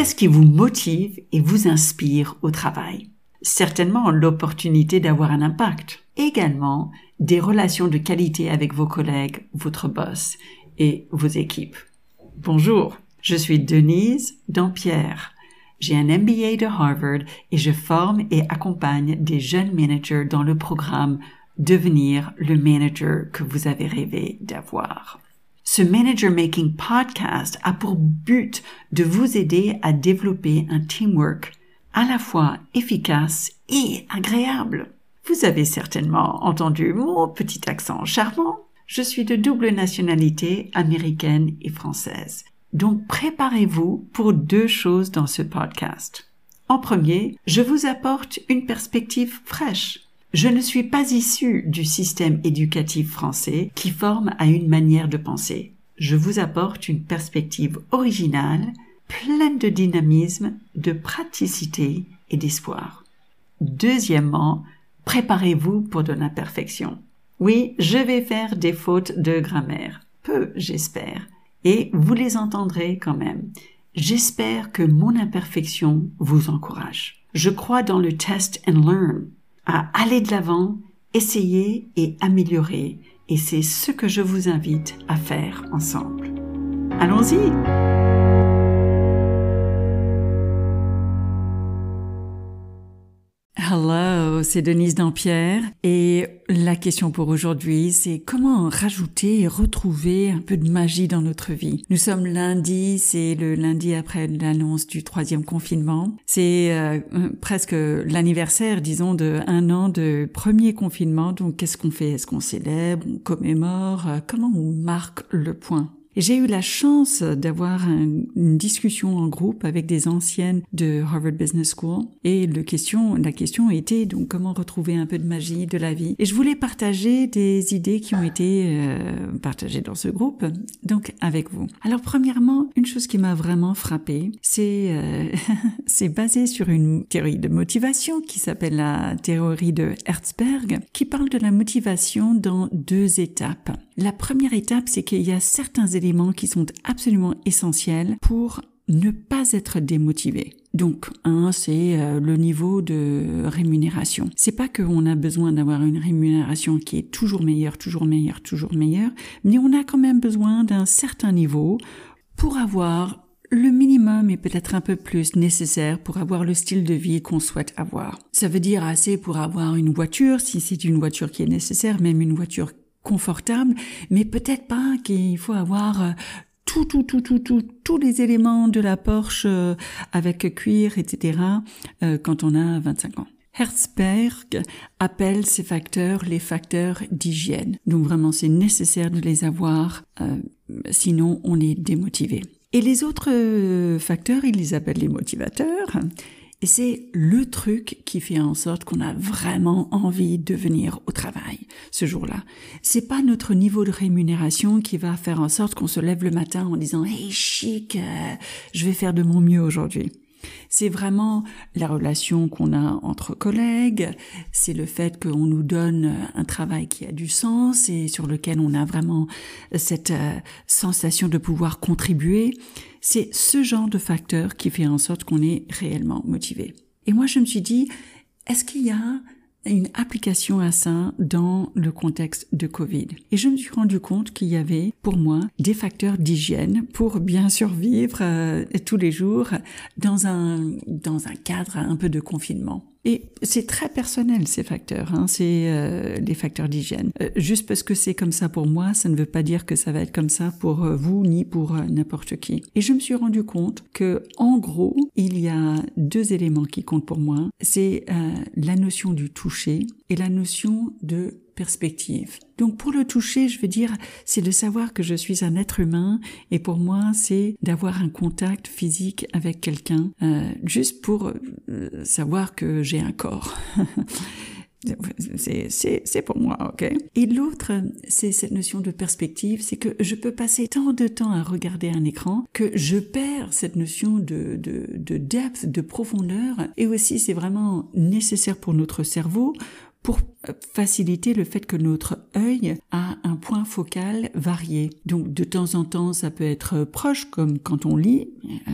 Qu'est-ce qui vous motive et vous inspire au travail? Certainement l'opportunité d'avoir un impact. Également des relations de qualité avec vos collègues, votre boss et vos équipes. Bonjour, je suis Denise Dampierre. J'ai un MBA de Harvard et je forme et accompagne des jeunes managers dans le programme Devenir le manager que vous avez rêvé d'avoir. Ce Manager Making Podcast a pour but de vous aider à développer un teamwork à la fois efficace et agréable. Vous avez certainement entendu mon petit accent charmant. Je suis de double nationalité américaine et française. Donc préparez-vous pour deux choses dans ce podcast. En premier, je vous apporte une perspective fraîche. Je ne suis pas issu du système éducatif français qui forme à une manière de penser. Je vous apporte une perspective originale, pleine de dynamisme, de praticité et d'espoir. Deuxièmement, préparez-vous pour de l'imperfection. Oui, je vais faire des fautes de grammaire. Peu, j'espère et vous les entendrez quand même. J'espère que mon imperfection vous encourage. Je crois dans le test and learn, à aller de l'avant, essayer et améliorer, et c'est ce que je vous invite à faire ensemble. Allons-y! C'est Denise Dampierre et la question pour aujourd'hui, c'est comment rajouter et retrouver un peu de magie dans notre vie. Nous sommes lundi, c'est le lundi après l'annonce du troisième confinement. C'est euh, presque l'anniversaire, disons, de un an de premier confinement. Donc, qu'est-ce qu'on fait? Est-ce qu'on célèbre? On commémore? Comment on marque le point? J'ai eu la chance d'avoir une discussion en groupe avec des anciennes de Harvard Business School et le question, la question était donc comment retrouver un peu de magie de la vie. Et je voulais partager des idées qui ont été euh, partagées dans ce groupe, donc avec vous. Alors premièrement, une chose qui m'a vraiment frappée, c'est euh, c'est basé sur une théorie de motivation qui s'appelle la théorie de Herzberg, qui parle de la motivation dans deux étapes. La première étape, c'est qu'il y a certains éléments qui sont absolument essentiels pour ne pas être démotivé. Donc, un, c'est euh, le niveau de rémunération. C'est pas qu'on a besoin d'avoir une rémunération qui est toujours meilleure, toujours meilleure, toujours meilleure, mais on a quand même besoin d'un certain niveau pour avoir le minimum et peut-être un peu plus nécessaire pour avoir le style de vie qu'on souhaite avoir. Ça veut dire assez pour avoir une voiture, si c'est une voiture qui est nécessaire, même une voiture confortable, mais peut-être pas qu'il faut avoir euh, tout, tout, tout, tout, tout, tous les éléments de la Porsche euh, avec cuir, etc. Euh, quand on a 25 ans. Herzberg appelle ces facteurs les facteurs d'hygiène. Donc vraiment, c'est nécessaire de les avoir, sinon on est démotivé. Et les autres facteurs, il les appelle les motivateurs. Et c'est le truc qui fait en sorte qu'on a vraiment envie de venir au travail ce jour-là. C'est pas notre niveau de rémunération qui va faire en sorte qu'on se lève le matin en disant Hey chic, euh, je vais faire de mon mieux aujourd'hui. C'est vraiment la relation qu'on a entre collègues, c'est le fait qu'on nous donne un travail qui a du sens et sur lequel on a vraiment cette euh, sensation de pouvoir contribuer. C'est ce genre de facteur qui fait en sorte qu'on est réellement motivé. Et moi, je me suis dit, est-ce qu'il y a une application à ça dans le contexte de Covid. Et je me suis rendu compte qu'il y avait pour moi des facteurs d'hygiène pour bien survivre euh, tous les jours dans un dans un cadre un peu de confinement. Et c'est très personnel ces facteurs, hein, c'est euh, les facteurs d'hygiène. Euh, juste parce que c'est comme ça pour moi, ça ne veut pas dire que ça va être comme ça pour euh, vous ni pour n'importe qui. Et je me suis rendu compte que en gros, il y a deux éléments qui comptent pour moi. C'est la notion du toucher et la notion de perspective. Donc pour le toucher, je veux dire, c'est de savoir que je suis un être humain et pour moi, c'est d'avoir un contact physique avec quelqu'un, euh, juste pour euh, savoir que j'ai un corps. C'est pour moi, ok Et l'autre, c'est cette notion de perspective, c'est que je peux passer tant de temps à regarder un écran que je perds cette notion de, de, de depth, de profondeur. Et aussi, c'est vraiment nécessaire pour notre cerveau pour faciliter le fait que notre œil a un point focal varié. Donc de temps en temps, ça peut être proche, comme quand on lit,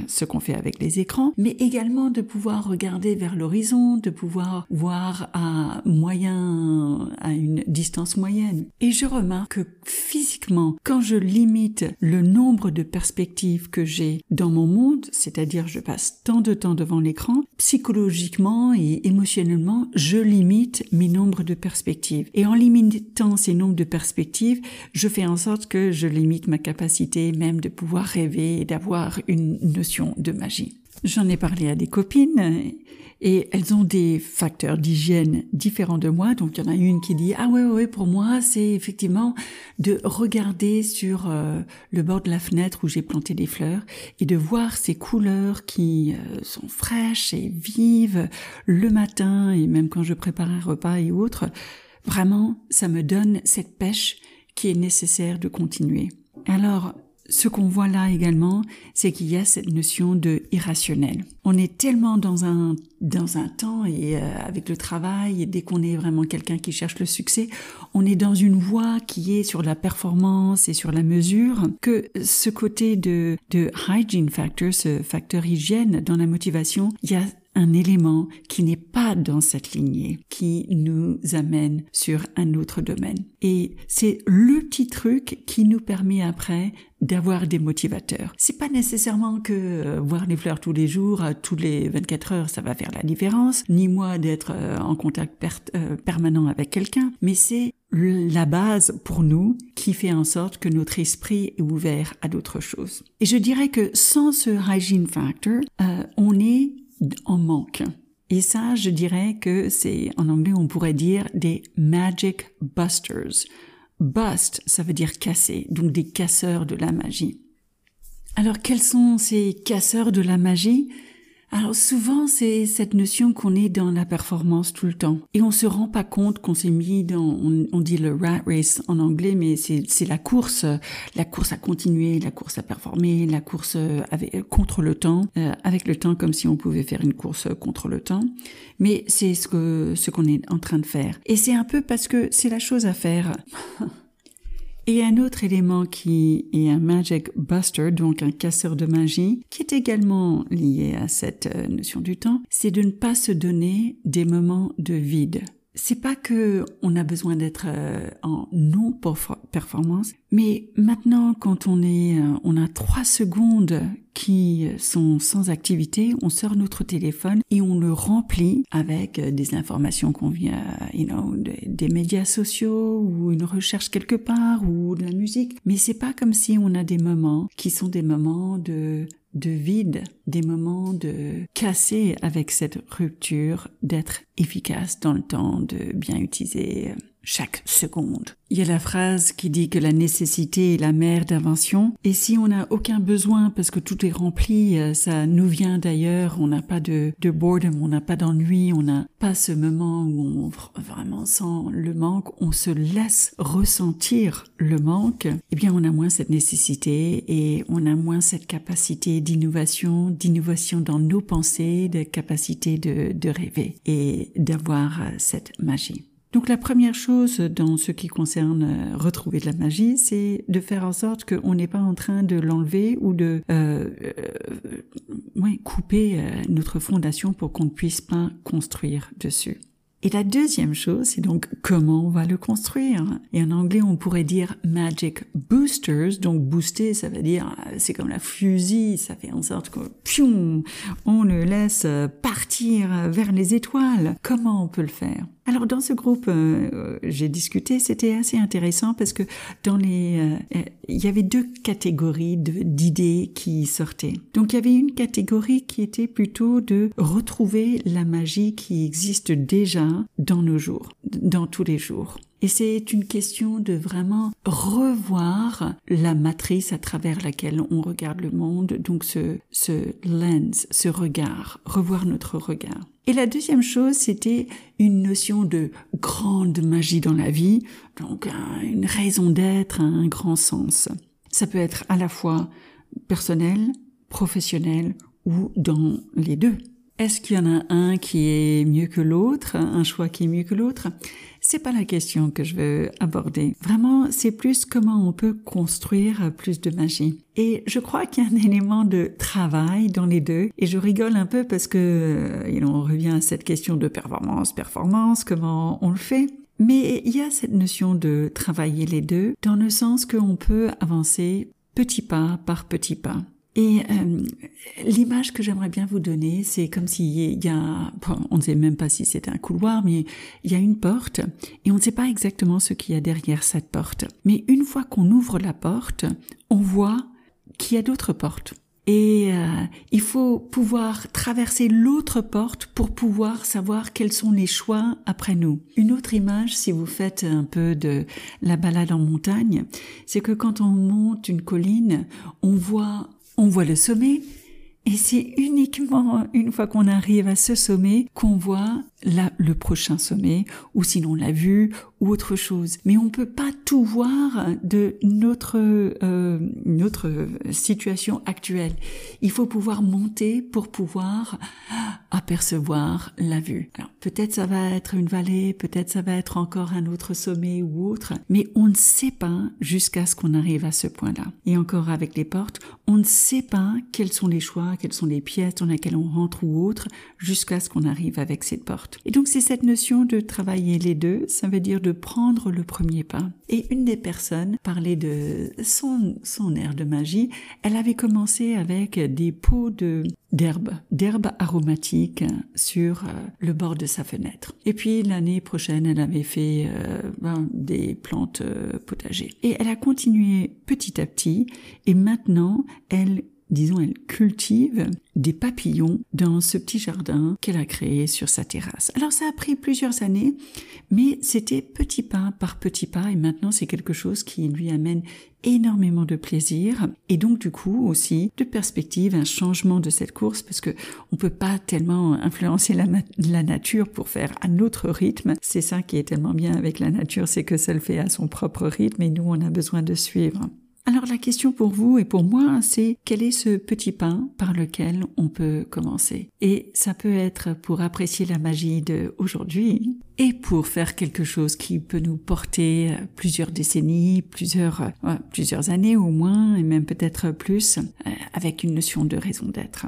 ce qu'on fait avec les écrans, mais également de pouvoir regarder vers l'horizon, de pouvoir voir à moyen, à une distance moyenne. Et je remarque que physiquement, quand je limite le nombre de perspectives que j'ai dans mon monde, c'est-à-dire je passe tant de temps devant l'écran, psychologiquement et émotionnellement, je limite mes nombres de perspectives. Et en limitant ces nombres de perspectives, je fais en sorte que je limite ma capacité même de pouvoir rêver et d'avoir une notion de magie. J'en ai parlé à des copines et elles ont des facteurs d'hygiène différents de moi. Donc il y en a une qui dit ah ouais ouais pour moi c'est effectivement de regarder sur euh, le bord de la fenêtre où j'ai planté des fleurs et de voir ces couleurs qui euh, sont fraîches et vives le matin et même quand je prépare un repas et autres. Vraiment ça me donne cette pêche qui est nécessaire de continuer. Alors ce qu'on voit là également, c'est qu'il y a cette notion de irrationnel. On est tellement dans un dans un temps et euh, avec le travail, et dès qu'on est vraiment quelqu'un qui cherche le succès, on est dans une voie qui est sur la performance et sur la mesure que ce côté de de hygiene factor, ce facteur hygiène dans la motivation, il y a un élément qui n'est pas dans cette lignée, qui nous amène sur un autre domaine. Et c'est le petit truc qui nous permet après d'avoir des motivateurs. C'est pas nécessairement que euh, voir les fleurs tous les jours, euh, tous les 24 heures, ça va faire la différence, ni moi d'être euh, en contact permanent avec quelqu'un, mais c'est la base pour nous qui fait en sorte que notre esprit est ouvert à d'autres choses. Et je dirais que sans ce hygiene factor, on est en manque. Et ça, je dirais que c'est, en anglais, on pourrait dire des magic busters. Bust, ça veut dire casser, donc des casseurs de la magie. Alors, quels sont ces casseurs de la magie? Alors souvent, c'est cette notion qu'on est dans la performance tout le temps. Et on se rend pas compte qu'on s'est mis dans, on, dit le rat race en anglais, mais c'est la course, la course à continuer, la course à performer, la course avec, contre le temps, euh, avec le temps comme si on pouvait faire une course contre le temps. Mais c'est ce que, ce qu'on est en train de faire. Et c'est un peu parce que c'est la chose à faire. Et un autre élément qui est un magic buster, donc un casseur de magie, qui est également lié à cette euh, notion du temps, c'est de ne pas se donner des moments de vide. C'est pas que on a besoin d'être euh, en non performance, mais maintenant quand on est, euh, on a trois secondes qui sont sans activité, on sort notre téléphone et on le remplit avec euh, des informations qu'on vient, you know, des médias sociaux ou une recherche quelque part ou de la musique. Mais c'est pas comme si on a des moments qui sont des moments de de vide, des moments de casser avec cette rupture, d'être efficace dans le temps, de bien utiliser chaque seconde. Il y a la phrase qui dit que la nécessité est la mère d'invention, et si on n'a aucun besoin parce que tout est rempli, euh, ça nous vient d'ailleurs, on n'a pas de, de boredom, on n'a pas d'ennui, on n'a pas ce moment où on vraiment sent le manque, on se laisse ressentir le manque, eh bien on a moins cette nécessité et on a moins cette capacité d'innovation, d'innovation dans nos pensées, de capacité de, rêver et d'avoir euh, cette magie. Donc la première chose dans ce qui concerne euh, retrouver de la magie, c'est de faire en sorte qu'on n'est pas en train de l'enlever ou de euh, euh couper euh, notre fondation pour qu'on ne puisse pas construire dessus. Et la deuxième chose, c'est donc comment on va le construire. Et en anglais, on pourrait dire magic boosters. Donc booster, ça veut dire, c'est comme la fusil, ça fait en sorte que, pium, on le laisse partir vers les étoiles. Comment on peut le faire? Alors dans ce groupe, euh, j'ai discuté, c'était assez intéressant parce que dans les, euh, il y avait deux catégories d'idées qui sortaient. Donc il y avait une catégorie qui était plutôt de retrouver la magie qui existe déjà dans nos jours, dans tous les jours. Et c'est une question de vraiment revoir la matrice à travers laquelle on regarde le monde, donc ce, ce lens, ce regard, revoir notre regard. Et la deuxième chose, c'était une notion de grande magie dans la vie, donc une raison d'être, un grand sens. Ça peut être à la fois personnel, professionnel ou dans les deux. Est-ce qu'il y en a un qui est mieux que l'autre, un choix qui est mieux que l'autre? C'est pas la question que je veux aborder. Vraiment, c'est plus comment on peut construire plus de magie. Et je crois qu'il y a un élément de travail dans les deux. Et je rigole un peu parce que euh, on revient à cette question de performance, performance, comment on le fait. Mais il y a cette notion de travailler les deux dans le sens qu'on peut avancer petit pas par petit pas. Et euh, l'image que j'aimerais bien vous donner, c'est comme s'il y a, on ne sait même pas si c'est un couloir, mais il y a une porte et on ne sait pas exactement ce qu'il y a derrière cette porte. Mais une fois qu'on ouvre la porte, on voit qu'il y a d'autres portes. Et euh, il faut pouvoir traverser l'autre porte pour pouvoir savoir quels sont les choix après nous. Une autre image, si vous faites un peu de la balade en montagne, c'est que quand on monte une colline, on voit on voit le sommet, et c'est uniquement une fois qu'on arrive à ce sommet qu'on voit le prochain sommet, ou sinon la vue, ou autre chose. Mais on peut pas tout voir de notre euh, notre situation actuelle. Il faut pouvoir monter pour pouvoir apercevoir la vue. Alors peut-être ça va être une vallée, peut-être ça va être encore un autre sommet ou autre, mais on ne sait pas jusqu'à ce qu'on arrive à ce point-là. Et encore avec les portes, on ne sait pas quels sont les choix, quelles sont les pièces dans lesquelles on rentre ou autre, jusqu'à ce qu'on arrive avec cette porte. Et donc c'est cette notion de travailler les deux, ça veut dire de prendre le premier pas. Et une des personnes parlait de son, son air de magie. Elle avait commencé avec des pots de d'herbes, d'herbes aromatiques sur euh, le bord de sa fenêtre. Et puis l'année prochaine, elle avait fait euh, ben, des plantes euh, potagées. Et elle a continué petit à petit. Et maintenant, elle disons, elle cultive des papillons dans ce petit jardin qu'elle a créé sur sa terrasse. Alors ça a pris plusieurs années, mais c'était petit pas par petit pas et maintenant c'est quelque chose qui lui amène énormément de plaisir et donc du coup aussi de perspective, un changement de cette course parce que on peut pas tellement influencer la, nature pour faire à notre rythme. C'est ça qui est tellement bien avec la nature, c'est que ça le fait à son propre rythme et nous on a besoin de suivre. Alors la question pour vous et pour moi, c'est quel est ce petit pain par lequel on peut commencer? Et ça peut être pour apprécier la magie de aujourd'hui et pour faire quelque chose qui peut nous porter plusieurs décennies, plusieurs plusieurs années au moins et même peut-être plus euh, avec une notion de raison d'être.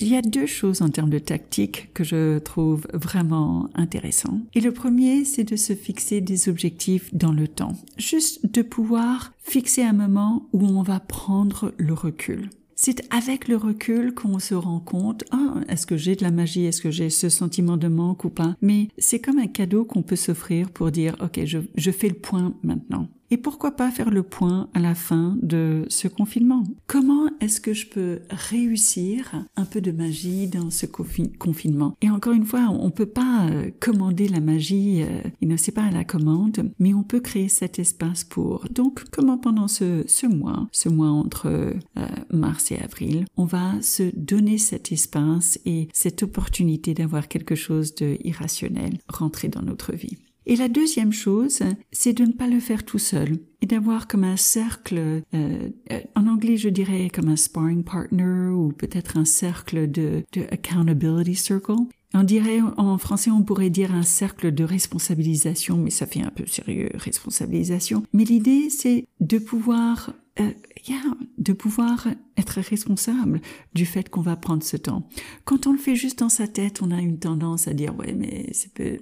Il y a deux choses en termes de tactique que je trouve vraiment intéressants. Et le premier, c'est de se fixer des objectifs dans le temps. Juste de pouvoir fixer un moment où on va prendre le recul. C'est avec le recul qu'on se rend compte, ah, est-ce que j'ai de la magie, est-ce que j'ai ce sentiment de manque ou pas. Mais c'est comme un cadeau qu'on peut s'offrir pour dire, ok, je fais le point maintenant. Et pourquoi pas faire le point à la fin de ce confinement? Comment est-ce que je peux réussir un peu de magie dans ce confinement? Et encore une fois, on peut pas euh, commander la magie, euh, il ne sait pas à la commande, mais on peut créer cet espace pour. Donc, comment pendant ce, ce mois, ce mois entre euh, mars et avril, on va se donner cet espace et cette opportunité d'avoir quelque chose de irrationnel rentrer dans notre vie? Et la deuxième chose, c'est de ne pas le faire tout seul et d'avoir comme un cercle, euh, euh, en anglais je dirais comme un sparring partner ou peut-être un cercle de, de accountability circle. On dirait, en français, on pourrait dire un cercle de responsabilisation, mais ça fait un peu sérieux, responsabilisation. Mais l'idée, c'est de pouvoir euh, yeah, de pouvoir être responsable du fait qu'on va prendre ce temps. Quand on le fait juste dans sa tête, on a une tendance à dire ouais mais c'est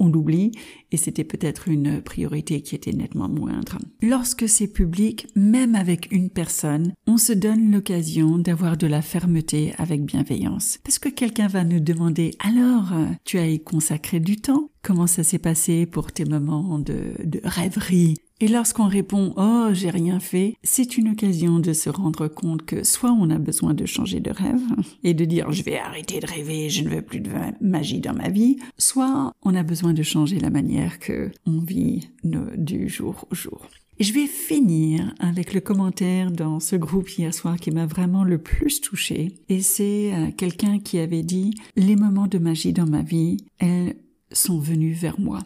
on l'oublie et c'était peut-être une priorité qui était nettement moindre. Lorsque c'est public, même avec une personne, on se donne l'occasion d'avoir de la fermeté avec bienveillance. Parce que quelqu'un va nous demander alors tu as y consacré du temps? Comment ça s'est passé pour tes moments de, de rêverie? Et lorsqu'on répond Oh, j'ai rien fait, c'est une occasion de se rendre compte que soit on a besoin de changer de rêve et de dire je vais arrêter de rêver, je ne veux plus de magie dans ma vie, soit on a besoin de changer la manière que on vit du jour au jour. Et je vais finir avec le commentaire dans ce groupe hier soir qui m'a vraiment le plus touché. Et c'est euh, quelqu'un qui avait dit les moments de magie dans ma vie, elles sont venus vers moi.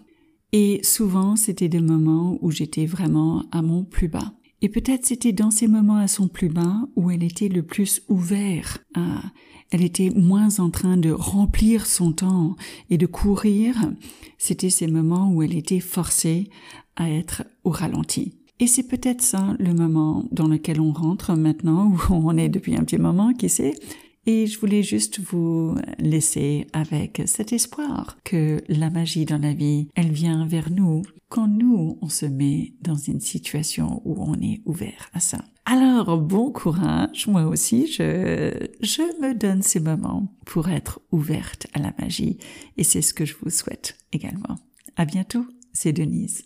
Et souvent, c'était des moments où j'étais vraiment à mon plus bas. Et peut-être c'était dans ces moments à son plus bas où elle était le plus ouverte à, elle était moins en train de remplir son temps et de courir. C'était ces moments où elle était forcée à être au ralenti. Et c'est peut-être ça le moment dans lequel on rentre maintenant, où on est depuis un petit moment, qui sait. Et je voulais juste vous laisser avec cet espoir que la magie dans la vie, elle vient vers nous quand nous, on se met dans une situation où on est ouvert à ça. Alors, bon courage. Moi aussi, je, je me donne ces moments pour être ouverte à la magie. Et c'est ce que je vous souhaite également. À bientôt. C'est Denise.